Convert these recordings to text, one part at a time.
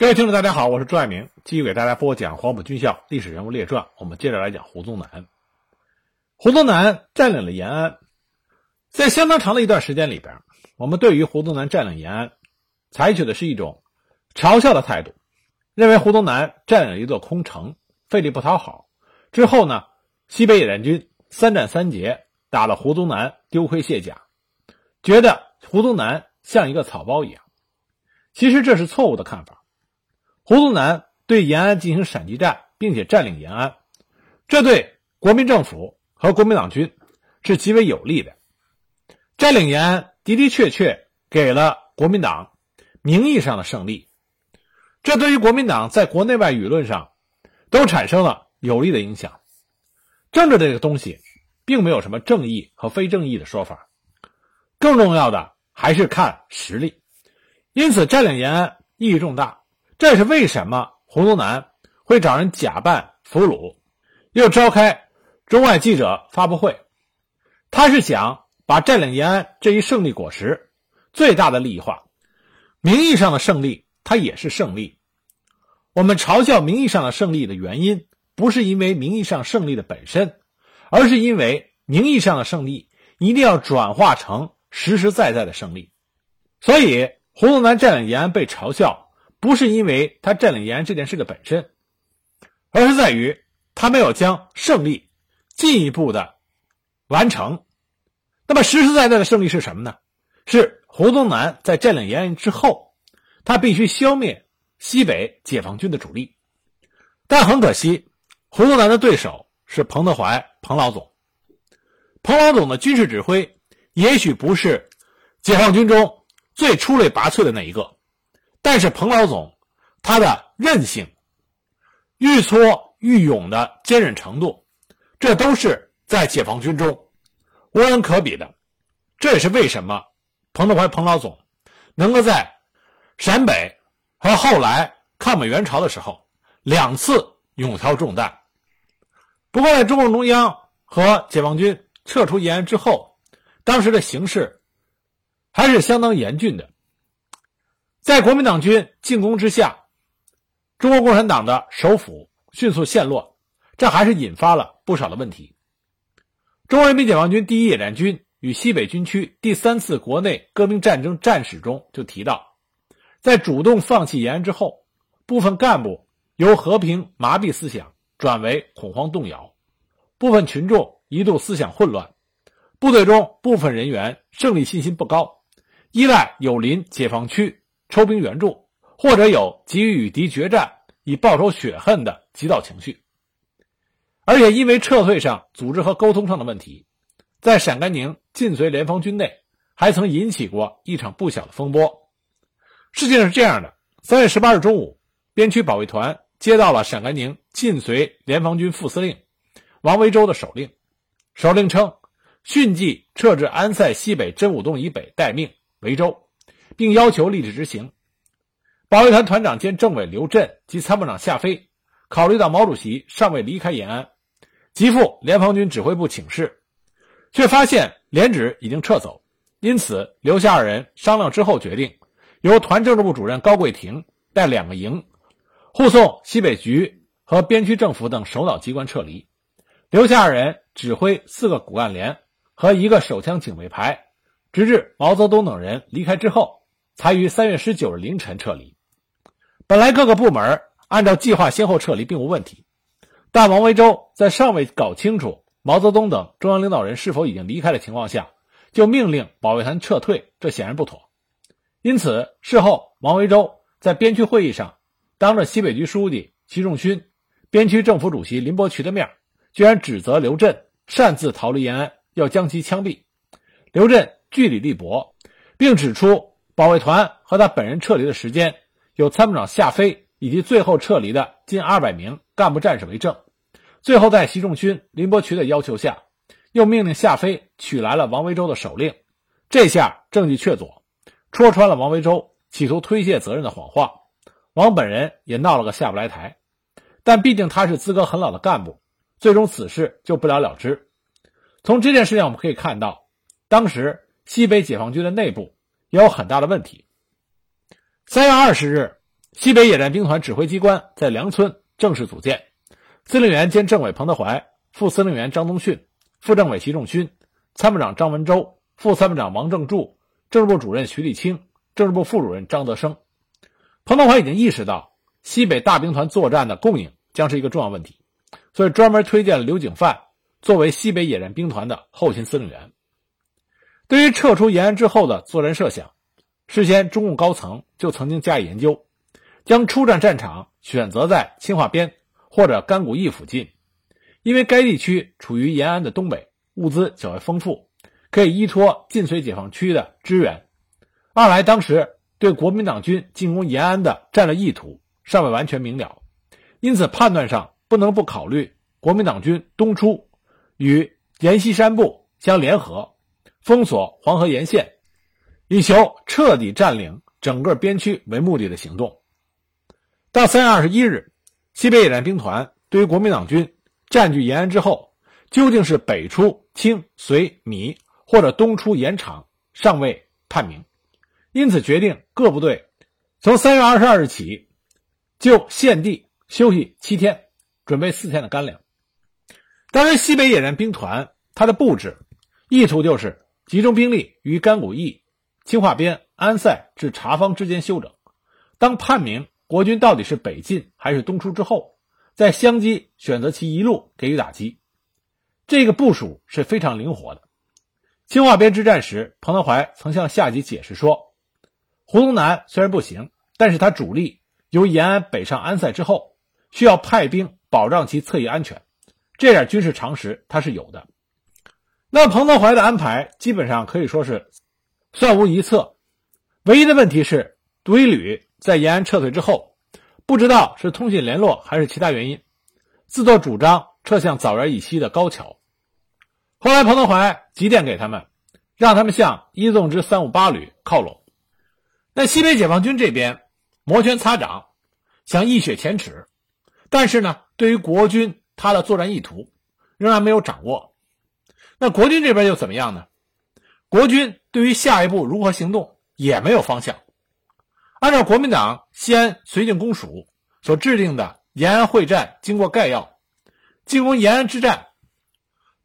各位听众，大家好，我是朱爱明，继续给大家播讲《黄埔军校历史人物列传》。我们接着来讲胡宗南。胡宗南占领了延安，在相当长的一段时间里边，我们对于胡宗南占领延安，采取的是一种嘲笑的态度，认为胡宗南占领了一座空城，费力不讨好。之后呢，西北野战军三战三捷，打了胡宗南丢盔卸甲，觉得胡宗南像一个草包一样。其实这是错误的看法。胡宗南对延安进行闪击战，并且占领延安，这对国民政府和国民党军是极为有利的。占领延安的的确确给了国民党名义上的胜利，这对于国民党在国内外舆论上都产生了有利的影响。政治这个东西，并没有什么正义和非正义的说法，更重要的还是看实力。因此，占领延安意义重大。这是为什么胡宗南会找人假扮俘虏，又召开中外记者发布会？他是想把占领延安这一胜利果实最大的利益化。名义上的胜利，它也是胜利。我们嘲笑名义上的胜利的原因，不是因为名义上胜利的本身，而是因为名义上的胜利一定要转化成实实在在的胜利。所以，胡宗南占领延安被嘲笑。不是因为他占领延安这件事的本身，而是在于他没有将胜利进一步的完成。那么实实在在的胜利是什么呢？是胡宗南在占领延安之后，他必须消灭西北解放军的主力。但很可惜，胡宗南的对手是彭德怀彭老总。彭老总的军事指挥也许不是解放军中最出类拔萃的那一个。但是彭老总，他的韧性、愈挫愈勇的坚韧程度，这都是在解放军中无人可比的。这也是为什么彭德怀彭老总能够在陕北和后来抗美援朝的时候两次勇挑重担。不过，在中共中央和解放军撤出延安之后，当时的形势还是相当严峻的。在国民党军进攻之下，中国共产党的首府迅速陷落，这还是引发了不少的问题。中国人民解放军第一野战军与西北军区第三次国内革命战争战史中就提到，在主动放弃延安之后，部分干部由和平麻痹思想转为恐慌动摇，部分群众一度思想混乱，部队中部分人员胜利信心不高，依赖友邻解放区。抽兵援助，或者有急于与敌决战以报仇雪恨的急躁情绪，而且因为撤退上组织和沟通上的问题，在陕甘宁晋绥联防军内还曾引起过一场不小的风波。事情是这样的：三月十八日中午，边区保卫团接到了陕甘宁晋绥联防军副司令王维洲的手令，手令称迅即撤至安塞西北真武洞以北待命，维州。并要求立即执行。保卫团团长兼政委刘震及参谋长夏飞，考虑到毛主席尚未离开延安，即赴联防军指挥部请示，却发现连指已经撤走，因此留下二人商量之后决定，由团政治部主任高桂亭带两个营，护送西北局和边区政府等首脑机关撤离。留下二人指挥四个骨干连和一个手枪警卫排，直至毛泽东等人离开之后。才于三月十九日凌晨撤离。本来各个部门按照计划先后撤离并无问题，但王维洲在尚未搞清楚毛泽东等中央领导人是否已经离开的情况下，就命令保卫团撤退，这显然不妥。因此，事后王维洲在边区会议上，当着西北局书记习仲勋、边区政府主席林伯渠的面，居然指责刘震擅自逃离延安，要将其枪毙。刘震据理力驳，并指出。保卫团和他本人撤离的时间，有参谋长夏飞以及最后撤离的近二百名干部战士为证。最后，在习仲勋、林伯渠的要求下，又命令夏飞取来了王维洲的手令。这下证据确凿，戳穿了王维洲企图推卸责任的谎话。王本人也闹了个下不来台。但毕竟他是资格很老的干部，最终此事就不了了之。从这件事情我们可以看到，当时西北解放军的内部。也有很大的问题。三月二十日，西北野战兵团指挥机关在梁村正式组建，司令员兼政委彭德怀，副司令员张宗逊，副政委习仲勋，参谋长张文周，副参谋长王正柱，政治部主任徐立清，政治部副主任张德生。彭德怀已经意识到西北大兵团作战的供应将是一个重要问题，所以专门推荐了刘景范作为西北野战兵团的后勤司令员。对于撤出延安之后的作战设想，事先中共高层就曾经加以研究，将出战战场选择在清化边或者甘谷驿附近，因为该地区处于延安的东北，物资较为丰富，可以依托晋绥解放区的支援。二来，当时对国民党军进攻延安的战略意图尚未完全明了，因此判断上不能不考虑国民党军东出与阎锡山部相联合。封锁黄河沿线，以求彻底占领整个边区为目的的行动。到三月二十一日，西北野战兵团对于国民党军占据延安之后，究竟是北出清绥米，或者东出延长，尚未判明。因此，决定各部队从三月二十二日起就现地休息七天，准备四天的干粮。当然，西北野战兵团它的布置意图就是。集中兵力于甘谷驿、清化边、安塞至茶坊之间休整。当判明国军到底是北进还是东出之后，再相机选择其一路给予打击。这个部署是非常灵活的。清化边之战时，彭德怀曾向下级解释说：“胡宗南虽然不行，但是他主力由延安北上安塞之后，需要派兵保障其侧翼安全，这点军事常识他是有的。”那彭德怀的安排基本上可以说是算无一策，唯一的问题是独一旅在延安撤退之后，不知道是通信联络还是其他原因，自作主张撤向枣园以西的高桥。后来彭德怀急电给他们，让他们向一纵之三五八旅靠拢。那西北解放军这边摩拳擦掌，想一雪前耻，但是呢，对于国军他的作战意图仍然没有掌握。那国军这边又怎么样呢？国军对于下一步如何行动也没有方向。按照国民党西安绥靖公署所制定的延安会战经过概要，进攻延安之战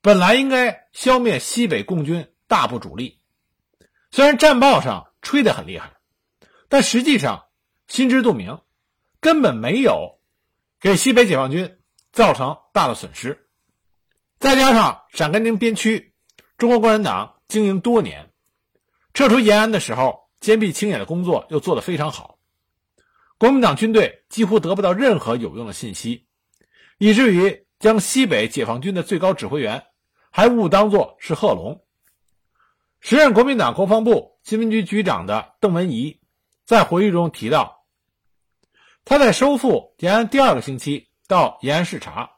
本来应该消灭西北共军大部主力。虽然战报上吹得很厉害，但实际上心知肚明，根本没有给西北解放军造成大的损失。再加上陕甘宁边区，中国共产党经营多年，撤出延安的时候，坚壁清野的工作又做得非常好，国民党军队几乎得不到任何有用的信息，以至于将西北解放军的最高指挥员还误当作是贺龙。时任国民党国防部新闻局局长的邓文仪在回忆中提到，他在收复延安第二个星期到延安视察。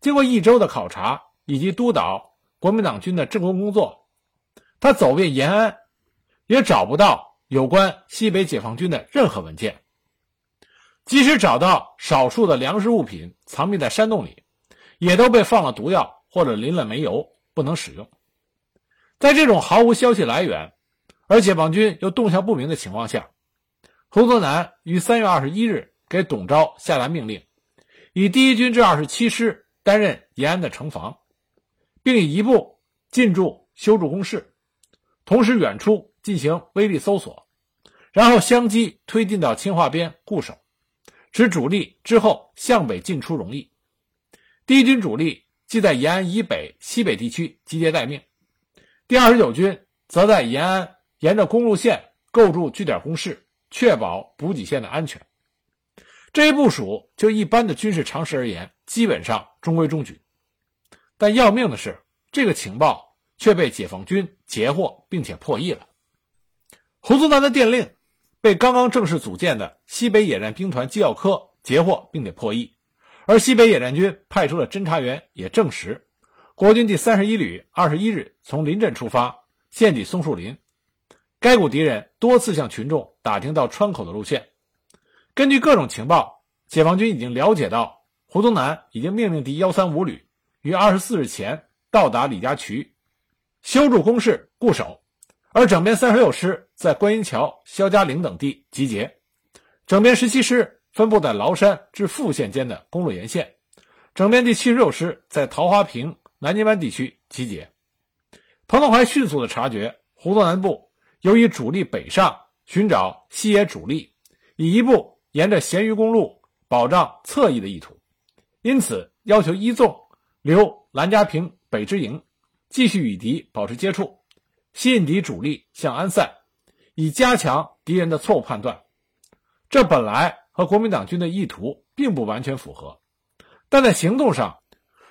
经过一周的考察以及督导国民党军的政工工作，他走遍延安，也找不到有关西北解放军的任何文件。即使找到少数的粮食物品藏匿在山洞里，也都被放了毒药或者淋了煤油，不能使用。在这种毫无消息来源，而解放军又动向不明的情况下，胡宗南于三月二十一日给董钊下达命令，以第一军之二十七师。担任延安的城防，并以一部进驻修筑工事，同时远处进行威力搜索，然后相机推进到清化边固守，使主力之后向北进出容易。第一军主力即在延安以北、西北地区集结待命，第二十九军则在延安沿着公路线构筑据点工事，确保补给线的安全。这一部署，就一般的军事常识而言，基本上中规中矩。但要命的是，这个情报却被解放军截获，并且破译了。胡宗南的电令被刚刚正式组建的西北野战兵团机要科截获，并且破译。而西北野战军派出的侦察员也证实，国军第三十一旅二十一日从临镇出发，献抵松树林。该股敌人多次向群众打听到川口的路线。根据各种情报，解放军已经了解到胡宗南已经命令第幺三五旅于二十四日前到达李家渠，修筑工事固守，而整编三十六师在观音桥、肖家岭等地集结，整编十七师分布在崂山至富县间的公路沿线，整编第七十六师在桃花坪、南泥湾地区集结。彭德怀迅速的察觉胡宗南部由于主力北上寻找西野主力，以一部沿着咸鱼公路保障侧翼的意图，因此要求一纵留兰家坪北支营，继续与敌保持接触，吸引敌主力向安塞，以加强敌人的错误判断。这本来和国民党军的意图并不完全符合，但在行动上，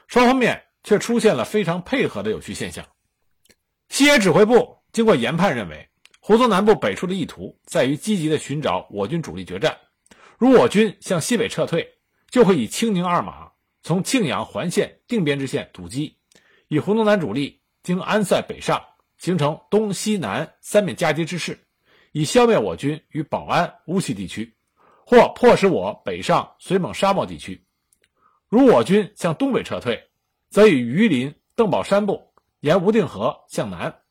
双方面却出现了非常配合的有趣现象。西野指挥部经过研判认为，胡宗南部北出的意图在于积极的寻找我军主力决战。如我军向西北撤退，就会以青宁二马从庆阳环线定边之线堵击，以胡宗南主力经安塞北上，形成东西南三面夹击之势。以消灭我军于保安、乌溪地区，或迫使我北上绥蒙沙漠地区。如我军向东北撤退，则以榆林、邓宝山部沿无定河向南，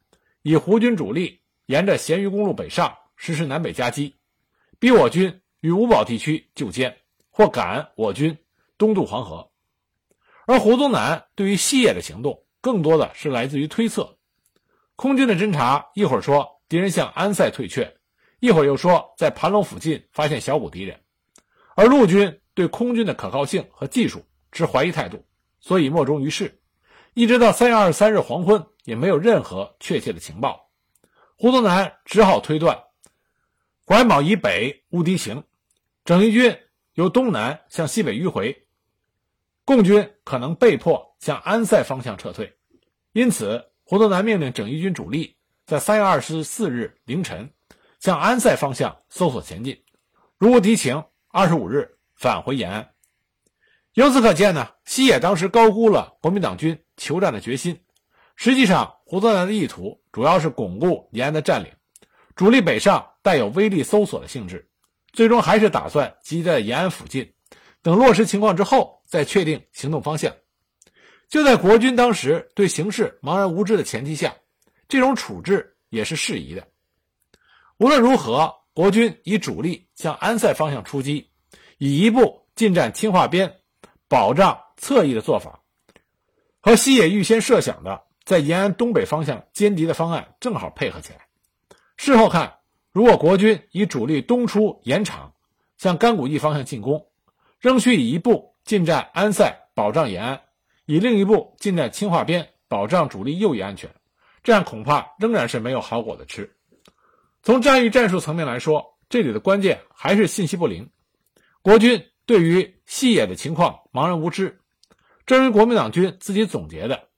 以胡军主力沿着咸鱼公路北上，实施南北夹击，逼我军于五堡地区就歼，或赶我军东渡黄河。而胡宗南对于西野的行动，更多的是来自于推测。空军的侦察一会儿说敌人向安塞退却。一会儿又说在盘龙附近发现小股敌人，而陆军对空军的可靠性和技术持怀疑态度，所以莫衷于事。一直到三月二十三日黄昏，也没有任何确切的情报。胡宗南只好推断，拐卯以北无敌行，整一军由东南向西北迂回，共军可能被迫向安塞方向撤退。因此，胡宗南命令整一军主力在三月二十四日凌晨。向安塞方向搜索前进，如无敌情，二十五日返回延安。由此可见呢，西野当时高估了国民党军求战的决心。实际上，胡宗南的意图主要是巩固延安的占领，主力北上带有威力搜索的性质，最终还是打算集在延安附近，等落实情况之后再确定行动方向。就在国军当时对形势茫然无知的前提下，这种处置也是适宜的。无论如何，国军以主力向安塞方向出击，以一部进占清化边，保障侧翼的做法，和西野预先设想的在延安东北方向歼敌的方案正好配合起来。事后看，如果国军以主力东出延长，向甘谷驿方向进攻，仍需以一部进占安塞，保障延安；以另一部进占清化边，保障主力右翼安全。这样恐怕仍然是没有好果子吃。从战役战术层面来说，这里的关键还是信息不灵。国军对于西野的情况茫然无知，正如国民党军自己总结的：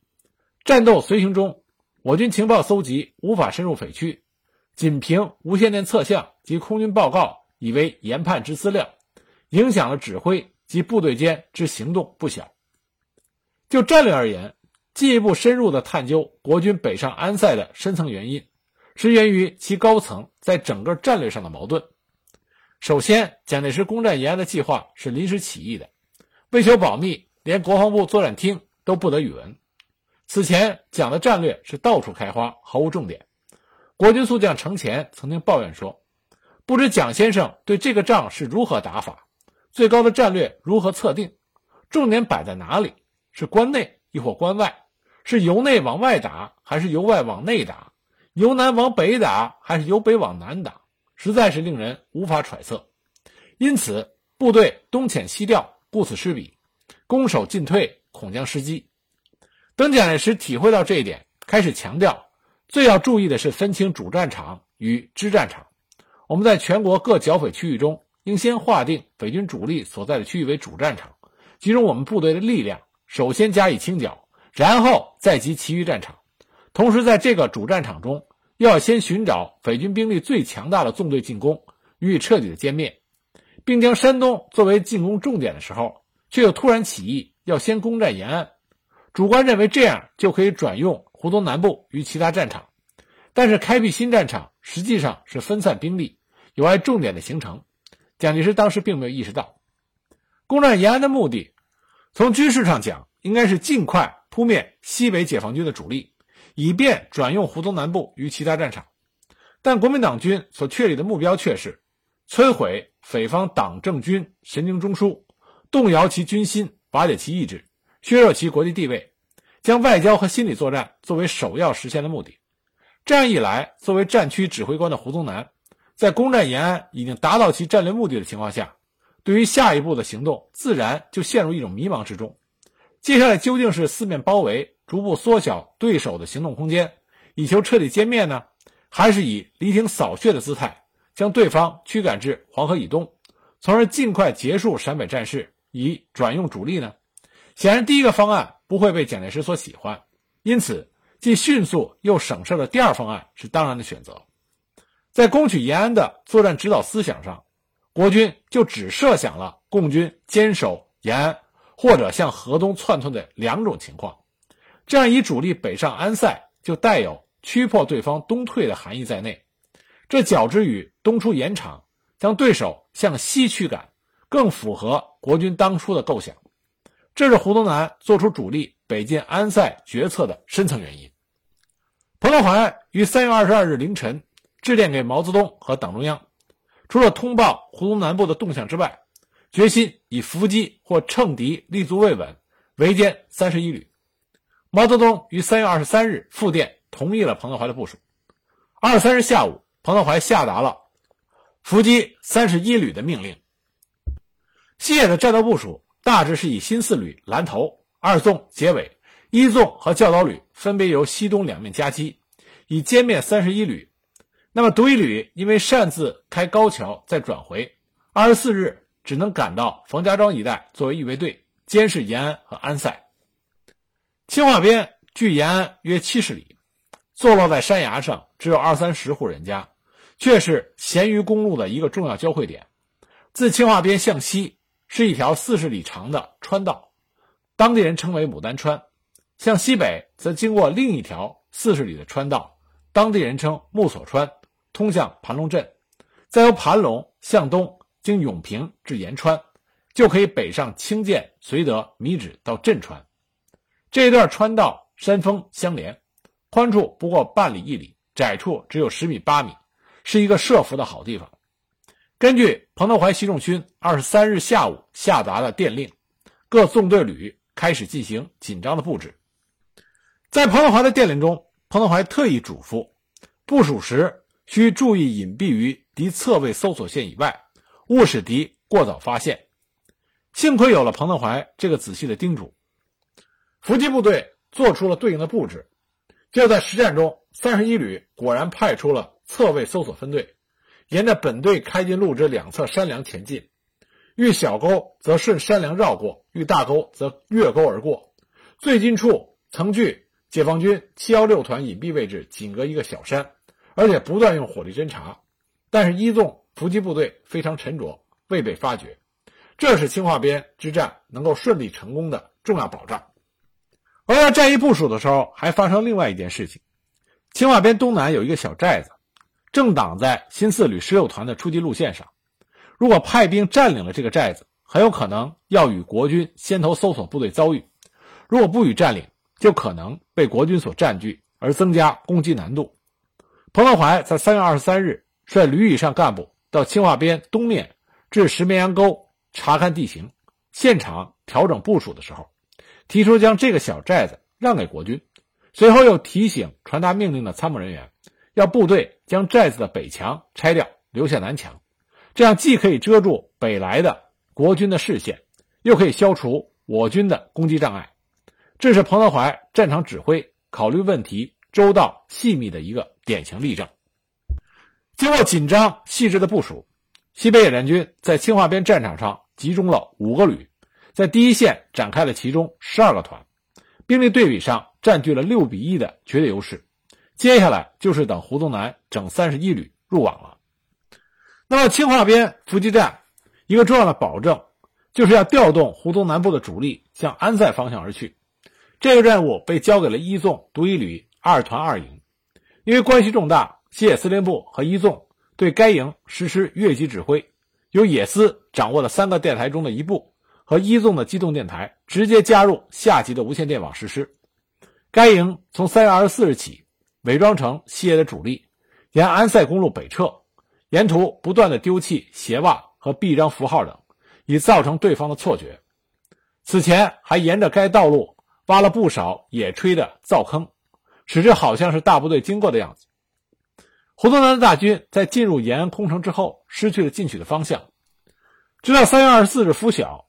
战斗随行中，我军情报搜集无法深入匪区，仅凭无线电测向及空军报告以为研判之资料，影响了指挥及部队间之行动不小。就战略而言，进一步深入的探究国军北上安塞的深层原因。是源于其高层在整个战略上的矛盾。首先，蒋介石攻占延安的计划是临时起意的，为求保密，连国防部作战厅都不得与闻。此前，蒋的战略是到处开花，毫无重点。国军宿将程潜曾经抱怨说：“不知蒋先生对这个仗是如何打法，最高的战略如何测定，重点摆在哪里？是关内亦或关外？是由内往外打，还是由外往内打？”由南往北打还是由北往南打，实在是令人无法揣测。因此，部队东遣西调，顾此失彼，攻守进退恐将失机。等蒋介石体会到这一点，开始强调，最要注意的是分清主战场与支战场。我们在全国各剿匪区域中，应先划定匪军主力所在的区域为主战场，集中我们部队的力量，首先加以清剿，然后再集其余战场。同时，在这个主战场中，又要先寻找匪军兵力最强大的纵队进攻，予以彻底的歼灭，并将山东作为进攻重点的时候，却又突然起义要先攻占延安。主观认为这样就可以转用湖东南部与其他战场，但是开辟新战场实际上是分散兵力，有碍重点的形成。蒋介石当时并没有意识到，攻占延安的目的，从军事上讲，应该是尽快扑灭西北解放军的主力。以便转用胡宗南部与其他战场，但国民党军所确立的目标却是摧毁匪方党政军神经中枢，动摇其军心，瓦解其意志，削弱其国际地位，将外交和心理作战作为首要实现的目的。这样一来，作为战区指挥官的胡宗南，在攻占延安已经达到其战略目的的情况下，对于下一步的行动，自然就陷入一种迷茫之中。接下来究竟是四面包围，逐步缩小对手的行动空间，以求彻底歼灭呢，还是以离庭扫穴的姿态？将对方驱赶至黄河以东，从而尽快结束陕北战事，以转用主力呢？显然，第一个方案不会被蒋介石所喜欢，因此，既迅速又省事的第二方案是当然的选择。在攻取延安的作战指导思想上，国军就只设想了共军坚守延安，或者向河东窜窜的两种情况。这样以主力北上安塞，就带有驱迫对方东退的含义在内。这较之于东出延长，将对手向西驱赶，更符合国军当初的构想。这是胡宗南做出主力北进安塞决策的深层原因。彭德怀于三月二十二日凌晨致电给毛泽东和党中央，除了通报胡宗南部的动向之外，决心以伏击或乘敌立足未稳，围歼三十一旅。毛泽东于三月二十三日复电同意了彭德怀的部署。二十三日下午。彭德怀下达了伏击三十一旅的命令。西野的战斗部署大致是以新四旅拦头，二纵结尾，一纵和教导旅分别由西东两面夹击，以歼灭三十一旅。那么独一旅因为擅自开高桥再转回，二十四日只能赶到冯家庄一带作为预备队，监视延安和安塞。清化边距延安约七十里。坐落在山崖上，只有二三十户人家，却是咸鱼公路的一个重要交汇点。自清化边向西是一条四十里长的川道，当地人称为牡丹川；向西北则经过另一条四十里的川道，当地人称木索川，通向盘龙镇。再由盘龙向东经永平至延川，就可以北上清涧、绥德、米脂到镇川。这一段川道山峰相连。宽处不过半里一里，窄处只有十米八米，是一个设伏的好地方。根据彭德怀习仲勋二十三日下午下达的电令，各纵队旅开始进行紧张的布置。在彭德怀的电令中，彭德怀特意嘱咐，部署时需注意隐蔽于敌侧位搜索线以外，勿使敌过早发现。幸亏有了彭德怀这个仔细的叮嘱，伏击部队做出了对应的布置。就在实战中，三十一旅果然派出了侧位搜索分队，沿着本队开进路之两侧山梁前进。遇小沟则顺山梁绕过，遇大沟则越沟而过。最近处曾距解放军七幺六团隐蔽位置仅隔一个小山，而且不断用火力侦察。但是一纵伏击部队非常沉着，未被发觉，这是清化边之战能够顺利成功的重要保障。而在战役部署的时候，还发生另外一件事情：清化边东南有一个小寨子，正挡在新四旅十六团的出击路线上。如果派兵占领了这个寨子，很有可能要与国军先头搜索部队遭遇；如果不予占领，就可能被国军所占据，而增加攻击难度。彭德怀在三月二十三日率旅以上干部到清化边东面至石绵阳沟查看地形，现场调整部署的时候。提出将这个小寨子让给国军，随后又提醒传达命令的参谋人员，要部队将寨子的北墙拆掉，留下南墙，这样既可以遮住北来的国军的视线，又可以消除我军的攻击障碍。这是彭德怀战场指挥考虑问题周到细密的一个典型例证。经过紧张细致的部署，西北野战军在清化边战场上集中了五个旅。在第一线展开了其中十二个团，兵力对比上占据了六比一的绝对优势。接下来就是等胡宗南整三十一旅入网了。那么清化边伏击战一个重要的保证，就是要调动胡宗南部的主力向安塞方向而去。这个任务被交给了一纵独一旅二团二营，因为关系重大，西野司令部和一纵对该营实施越级指挥，由野司掌握了三个电台中的一部。和一纵的机动电台直接加入下级的无线电网实施。该营从三月二十四日起，伪装成西野的主力，沿安塞公路北撤，沿途不断的丢弃鞋袜和臂章符号等，以造成对方的错觉。此前还沿着该道路挖了不少野炊的灶坑，使之好像是大部队经过的样子。胡宗南的大军在进入延安空城之后，失去了进取的方向。直到三月二十四日拂晓，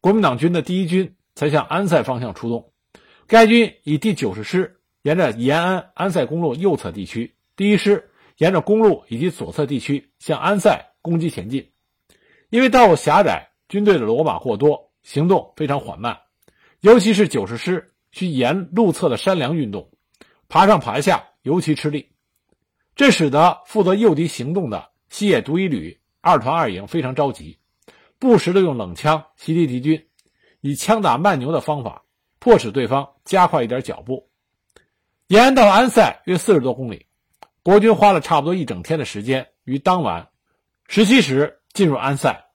国民党军的第一军才向安塞方向出动。该军以第九十师沿着延安安塞公路右侧地区，第一师沿着公路以及左侧地区向安塞攻击前进。因为道路狭窄，军队的骡马过多，行动非常缓慢。尤其是九十师需沿路侧的山梁运动，爬上爬下尤其吃力。这使得负责诱敌行动的西野独一旅二团二营非常着急。不时的用冷枪袭击敌军，以枪打慢牛的方法，迫使对方加快一点脚步。延安到安塞约四十多公里，国军花了差不多一整天的时间，于当晚十七时进入安塞。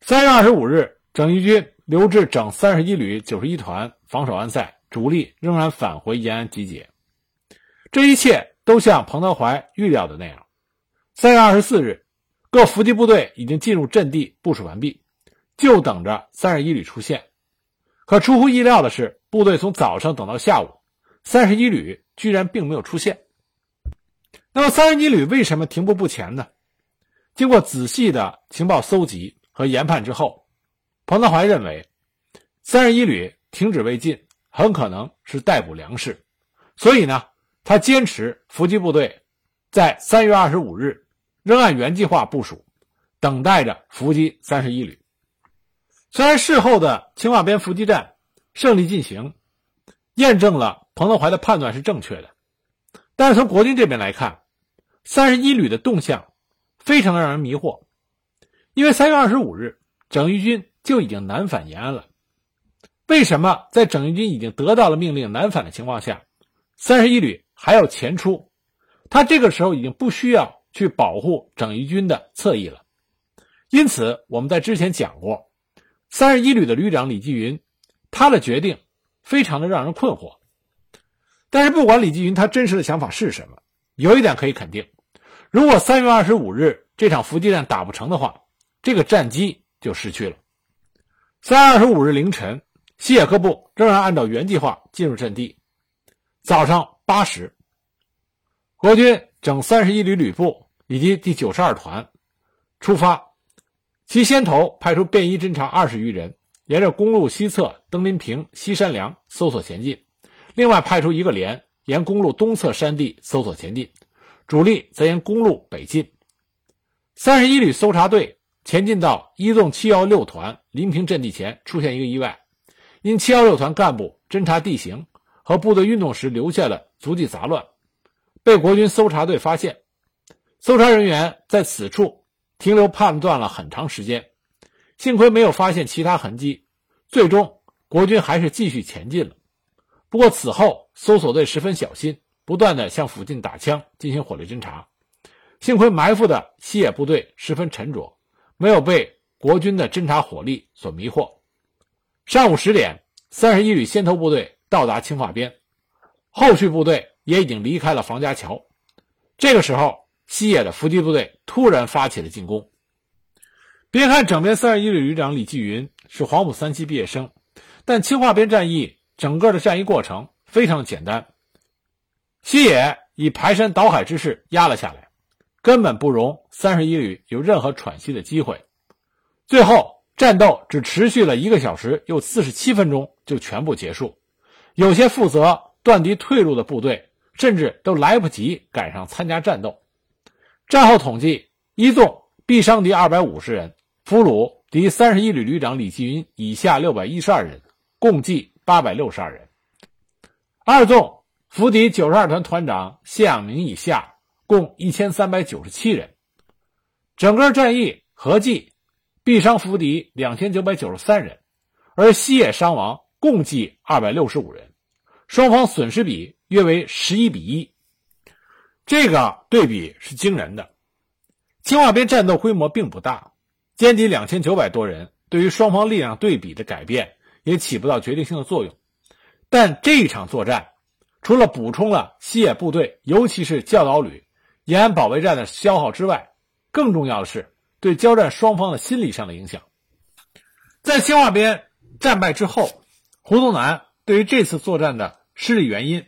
三月二十五日，整一军留至整三十一旅九十一团防守安塞，主力仍然返回延安集结。这一切都像彭德怀预料的那样。三月二十四日。各伏击部队已经进入阵地部署完毕，就等着三十一旅出现。可出乎意料的是，部队从早上等到下午，三十一旅居然并没有出现。那么，三十一旅为什么停步不前呢？经过仔细的情报搜集和研判之后，彭德怀认为，三十一旅停止未进，很可能是逮捕粮食，所以呢，他坚持伏击部队在三月二十五日。仍按原计划部署，等待着伏击三十一旅。虽然事后的青瓦边伏击战胜利进行，验证了彭德怀的判断是正确的，但是从国军这边来看，三十一旅的动向非常让人迷惑。因为三月二十五日，整一军就已经南返延安了。为什么在整一军已经得到了命令南返的情况下，三十一旅还要前出？他这个时候已经不需要。去保护整一军的侧翼了，因此我们在之前讲过，三十一旅的旅长李继云，他的决定非常的让人困惑。但是不管李继云他真实的想法是什么，有一点可以肯定，如果三月二十五日这场伏击战打不成的话，这个战机就失去了。三月二十五日凌晨，西野各部仍然按照原计划进入阵地，早上八时，国军整三十一旅旅部。以及第九十二团出发，其先头派出便衣侦察二十余人，沿着公路西侧登临坪、西山梁搜索前进；另外派出一个连，沿公路东侧山地搜索前进，主力则沿公路北进。三十一旅搜查队前进到一纵七幺六团临平阵地前，出现一个意外，因七幺六团干部侦察地形和部队运动时留下的足迹杂乱，被国军搜查队发现。搜查人员在此处停留判断了很长时间，幸亏没有发现其他痕迹。最终，国军还是继续前进了。不过此后，搜索队十分小心，不断的向附近打枪进行火力侦察。幸亏埋伏的西野部队十分沉着，没有被国军的侦察火力所迷惑。上午十点，三十一旅先头部队到达青化边，后续部队也已经离开了房家桥。这个时候。西野的伏击部队突然发起了进攻。别看整编三十一旅旅长李继云是黄埔三期毕业生，但青化边战役整个的战役过程非常简单。西野以排山倒海之势压了下来，根本不容三十一旅有任何喘息的机会。最后战斗只持续了一个小时又四十七分钟就全部结束。有些负责断敌退路的部队甚至都来不及赶上参加战斗。战后统计，一纵毙伤敌二百五十人，俘虏敌三十一旅旅长李继云以下六百一十二人，共计八百六十二人；二纵俘敌九十二团团长谢养明以下，共一千三百九十七人。整个战役合计毙伤俘敌两千九百九十三人，而西野伤亡共计二百六十五人，双方损失比约为十一比一。这个对比是惊人的。青瓦边战斗规模并不大，歼敌两千九百多人，对于双方力量对比的改变也起不到决定性的作用。但这一场作战，除了补充了西野部队，尤其是教导旅延安保卫战的消耗之外，更重要的是对交战双方的心理上的影响。在清化边战败之后，胡宗南对于这次作战的失利原因，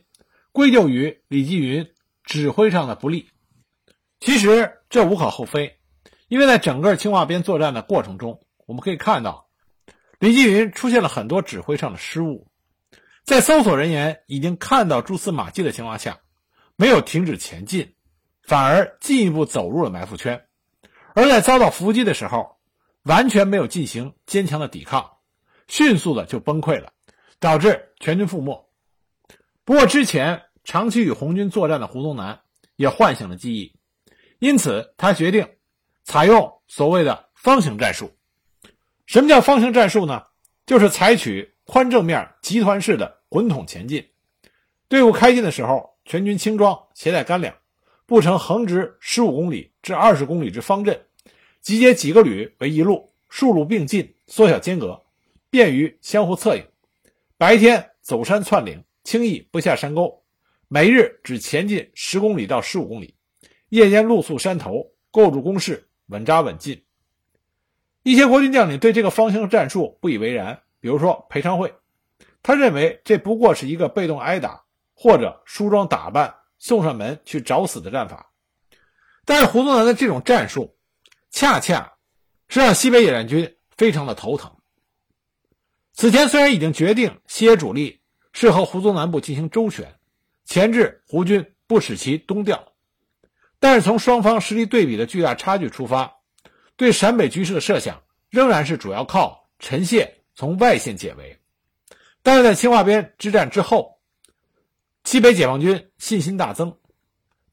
归咎于李继云指挥上的不利。其实这无可厚非，因为在整个清化边作战的过程中，我们可以看到，李继云出现了很多指挥上的失误，在搜索人员已经看到蛛丝马迹的情况下，没有停止前进，反而进一步走入了埋伏圈，而在遭到伏击的时候，完全没有进行坚强的抵抗，迅速的就崩溃了，导致全军覆没。不过之前长期与红军作战的胡宗南也唤醒了记忆。因此，他决定采用所谓的方形战术。什么叫方形战术呢？就是采取宽正面集团式的滚筒前进。队伍开进的时候，全军轻装，携带干粮，布成横直十五公里至二十公里之方阵，集结几个旅为一路，数路并进，缩小间隔，便于相互策应。白天走山窜岭，轻易不下山沟，每日只前进十公里到十五公里。夜间露宿山头，构筑工事，稳扎稳进。一些国军将领对这个方形战术不以为然，比如说裴昌会，他认为这不过是一个被动挨打或者梳妆打扮送上门去找死的战法。但是胡宗南的这种战术，恰恰是让西北野战军非常的头疼。此前虽然已经决定西野主力是和胡宗南部进行周旋，钳制胡军不使其东调。但是从双方实力对比的巨大差距出发，对陕北局势的设想仍然是主要靠陈谢从外线解围。但是在清化边之战之后，西北解放军信心大增，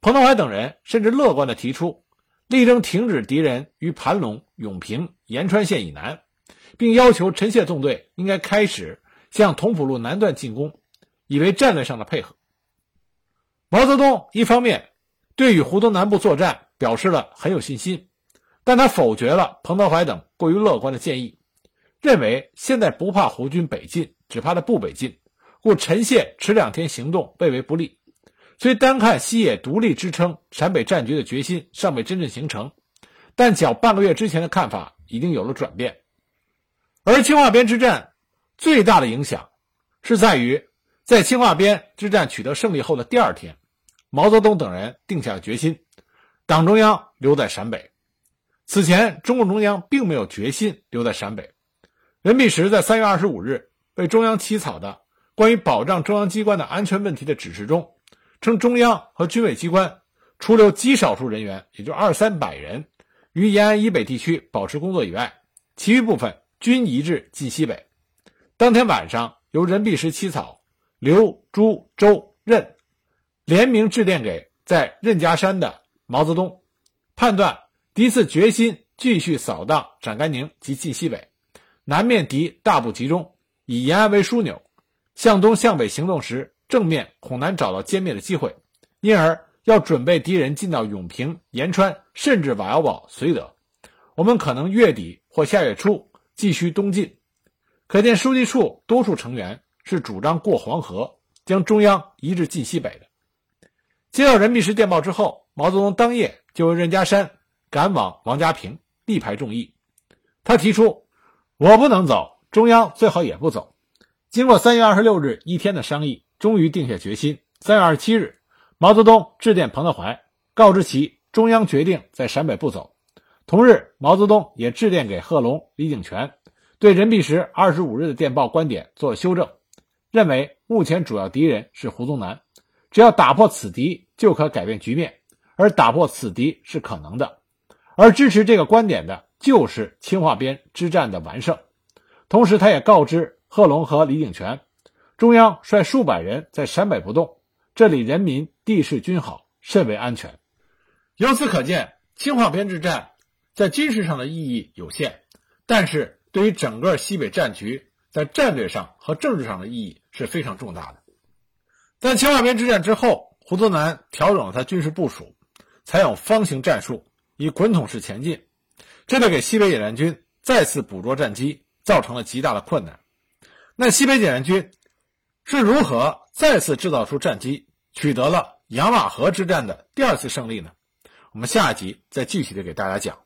彭德怀等人甚至乐观地提出，力争停止敌人于盘龙、永平、延川县以南，并要求陈谢纵队应该开始向同蒲路南段进攻，以为战略上的配合。毛泽东一方面。对与湖东南部作战表示了很有信心，但他否决了彭德怀等过于乐观的建议，认为现在不怕胡军北进，只怕他不北进，故陈谢迟两天行动未为不利。虽单看西野独立支撑陕北战局的决心尚未真正形成，但较半个月之前的看法已经有了转变。而清化边之战最大的影响，是在于在清化边之战取得胜利后的第二天。毛泽东等人定下了决心，党中央留在陕北。此前，中共中央并没有决心留在陕北。任弼时在三月二十五日为中央起草的关于保障中央机关的安全问题的指示中，称中央和军委机关除留极少数人员，也就二三百人于延安以北地区保持工作以外，其余部分均移至晋西北。当天晚上，由任弼时起草，刘、朱、周、任。联名致电给在任家山的毛泽东，判断敌次决心继续扫荡陕甘宁及晋西北，南面敌大部集中，以延安为枢纽，向东向北行动时，正面恐难找到歼灭的机会，因而要准备敌人进到永平、延川，甚至瓦窑堡、绥德，我们可能月底或下月初继续东进。可见书记处多数成员是主张过黄河，将中央移至晋西北的。接到任弼时电报之后，毛泽东当夜就任家山赶往王家坪，力排众议。他提出：“我不能走，中央最好也不走。”经过三月二十六日一天的商议，终于定下决心。三月二十七日，毛泽东致电彭德怀，告知其中央决定在陕北不走。同日，毛泽东也致电给贺龙、李井泉，对任弼时二十五日的电报观点做了修正，认为目前主要敌人是胡宗南。只要打破此敌，就可改变局面，而打破此敌是可能的。而支持这个观点的，就是清化边之战的完胜。同时，他也告知贺龙和李井泉，中央率数百人在陕北不动，这里人民地势均好，甚为安全。由此可见，清化边之战在军事上的意义有限，但是对于整个西北战局在战略上和政治上的意义是非常重大的。在清化边之战之后，胡宗南调整了他军事部署，采用方形战术，以滚筒式前进，这就给西北野战军再次捕捉战机造成了极大的困难。那西北野战军是如何再次制造出战机，取得了杨瓦河之战的第二次胜利呢？我们下一集再具体的给大家讲。